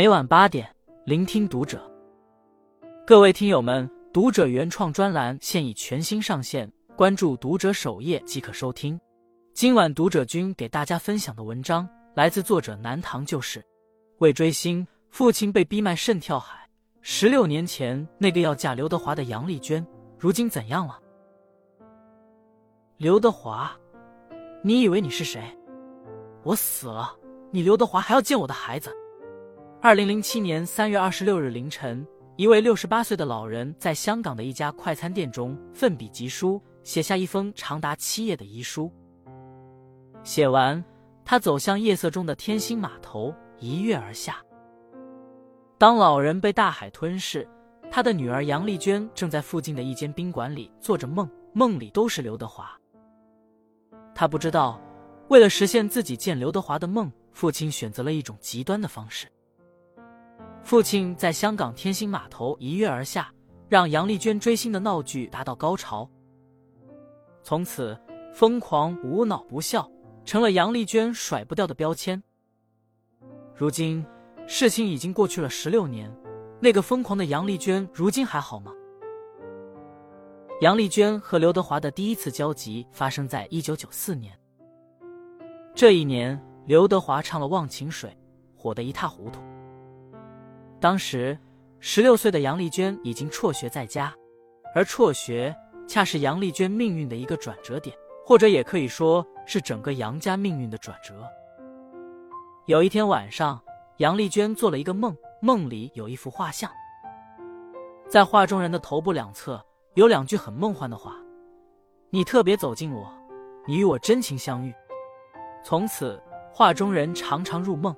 每晚八点，聆听读者。各位听友们，读者原创专栏现已全新上线，关注读者首页即可收听。今晚读者君给大家分享的文章来自作者南唐旧事。为追星，父亲被逼卖肾跳海。十六年前，那个要嫁刘德华的杨丽娟，如今怎样了？刘德华，你以为你是谁？我死了，你刘德华还要见我的孩子？二零零七年三月二十六日凌晨，一位六十八岁的老人在香港的一家快餐店中奋笔疾书，写下一封长达七页的遗书。写完，他走向夜色中的天星码头，一跃而下。当老人被大海吞噬，他的女儿杨丽娟正在附近的一间宾馆里做着梦，梦里都是刘德华。他不知道，为了实现自己见刘德华的梦，父亲选择了一种极端的方式。父亲在香港天星码头一跃而下，让杨丽娟追星的闹剧达到高潮。从此，疯狂、无脑、不孝成了杨丽娟甩不掉的标签。如今，事情已经过去了十六年，那个疯狂的杨丽娟如今还好吗？杨丽娟和刘德华的第一次交集发生在一九九四年。这一年，刘德华唱了《忘情水》，火得一塌糊涂。当时，十六岁的杨丽娟已经辍学在家，而辍学恰是杨丽娟命运的一个转折点，或者也可以说是整个杨家命运的转折。有一天晚上，杨丽娟做了一个梦，梦里有一幅画像，在画中人的头部两侧有两句很梦幻的话：“你特别走近我，你与我真情相遇。”从此，画中人常常入梦，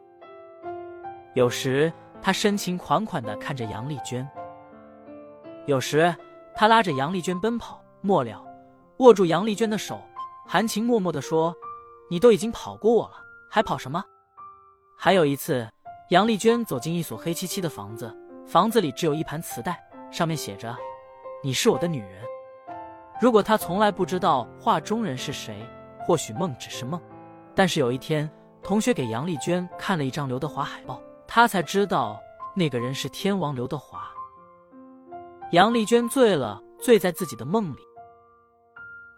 有时。他深情款款的看着杨丽娟，有时他拉着杨丽娟奔跑，末了握住杨丽娟的手，含情脉脉的说：“你都已经跑过我了，还跑什么？”还有一次，杨丽娟走进一所黑漆漆的房子，房子里只有一盘磁带，上面写着：“你是我的女人。”如果他从来不知道画中人是谁，或许梦只是梦。但是有一天，同学给杨丽娟看了一张刘德华海报。他才知道那个人是天王刘德华。杨丽娟醉了，醉在自己的梦里。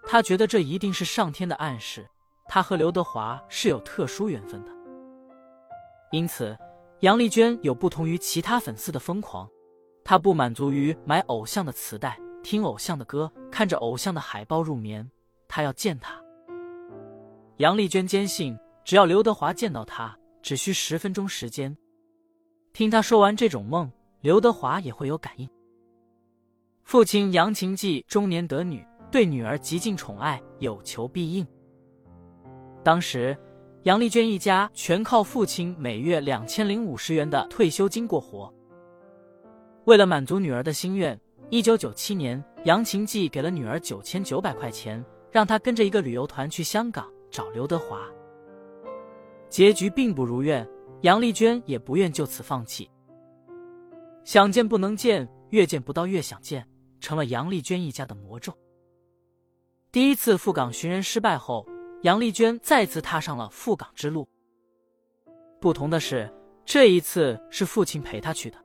她觉得这一定是上天的暗示，她和刘德华是有特殊缘分的。因此，杨丽娟有不同于其他粉丝的疯狂。她不满足于买偶像的磁带、听偶像的歌、看着偶像的海报入眠，她要见他。杨丽娟坚信，只要刘德华见到她，只需十分钟时间。听他说完这种梦，刘德华也会有感应。父亲杨晴骥中年得女，对女儿极尽宠爱，有求必应。当时，杨丽娟一家全靠父亲每月两千零五十元的退休金过活。为了满足女儿的心愿，一九九七年，杨琴记给了女儿九千九百块钱，让她跟着一个旅游团去香港找刘德华。结局并不如愿。杨丽娟也不愿就此放弃，想见不能见，越见不到越想见，成了杨丽娟一家的魔咒。第一次赴港寻人失败后，杨丽娟再次踏上了赴港之路。不同的是，这一次是父亲陪她去的。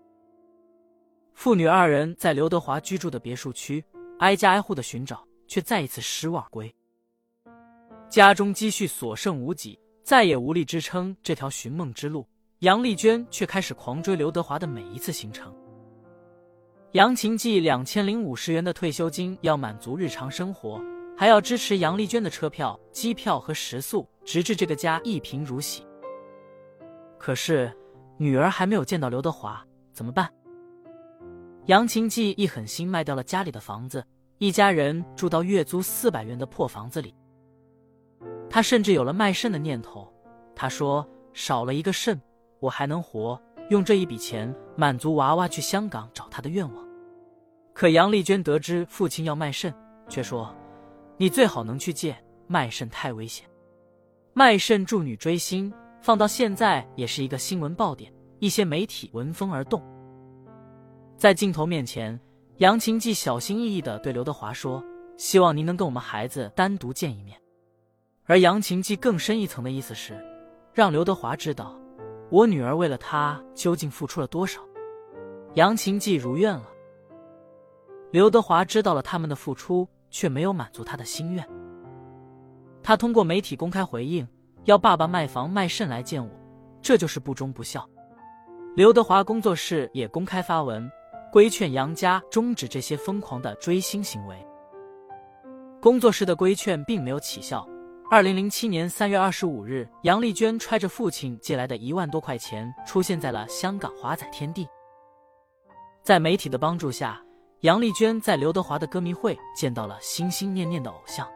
父女二人在刘德华居住的别墅区挨家挨户的寻找，却再一次失望而归。家中积蓄所剩无几。再也无力支撑这条寻梦之路，杨丽娟却开始狂追刘德华的每一次行程。杨琴记两千零五十元的退休金要满足日常生活，还要支持杨丽娟的车票、机票和食宿，直至这个家一贫如洗。可是女儿还没有见到刘德华，怎么办？杨琴记一狠心卖掉了家里的房子，一家人住到月租四百元的破房子里。他甚至有了卖肾的念头。他说：“少了一个肾，我还能活，用这一笔钱满足娃娃去香港找他的愿望。”可杨丽娟得知父亲要卖肾，却说：“你最好能去借，卖肾太危险。卖肾助女追星，放到现在也是一个新闻爆点，一些媒体闻风而动。”在镜头面前，杨晴骥小心翼翼地对刘德华说：“希望您能跟我们孩子单独见一面。”而杨琴记更深一层的意思是，让刘德华知道，我女儿为了他究竟付出了多少？杨琴记如愿了。刘德华知道了他们的付出，却没有满足他的心愿。他通过媒体公开回应，要爸爸卖房卖肾来见我，这就是不忠不孝。刘德华工作室也公开发文，规劝杨家终止这些疯狂的追星行为。工作室的规劝并没有起效。二零零七年三月二十五日，杨丽娟揣着父亲借来的一万多块钱，出现在了香港华仔天地。在媒体的帮助下，杨丽娟在刘德华的歌迷会见到了心心念念的偶像。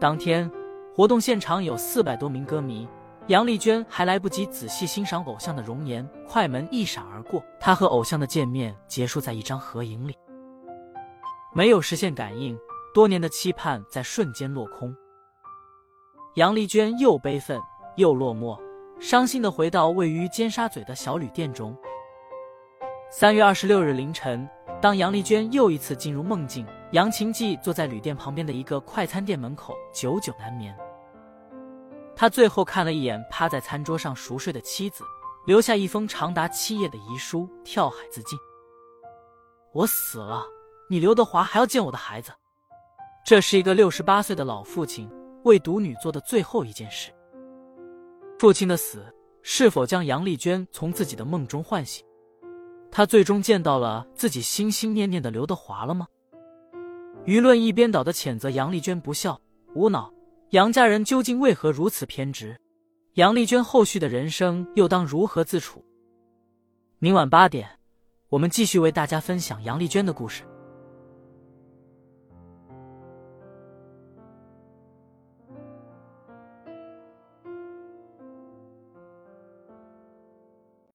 当天活动现场有四百多名歌迷，杨丽娟还来不及仔细欣赏偶像的容颜，快门一闪而过，她和偶像的见面结束在一张合影里，没有实现感应，多年的期盼在瞬间落空。杨丽娟又悲愤又落寞，伤心的回到位于尖沙咀的小旅店中。三月二十六日凌晨，当杨丽娟又一次进入梦境，杨琴记坐在旅店旁边的一个快餐店门口，久久难眠。他最后看了一眼趴在餐桌上熟睡的妻子，留下一封长达七页的遗书，跳海自尽。我死了，你刘德华还要见我的孩子？这是一个六十八岁的老父亲。为独女做的最后一件事。父亲的死是否将杨丽娟从自己的梦中唤醒？她最终见到了自己心心念念的刘德华了吗？舆论一边倒的谴责杨丽娟不孝无脑，杨家人究竟为何如此偏执？杨丽娟后续的人生又当如何自处？明晚八点，我们继续为大家分享杨丽娟的故事。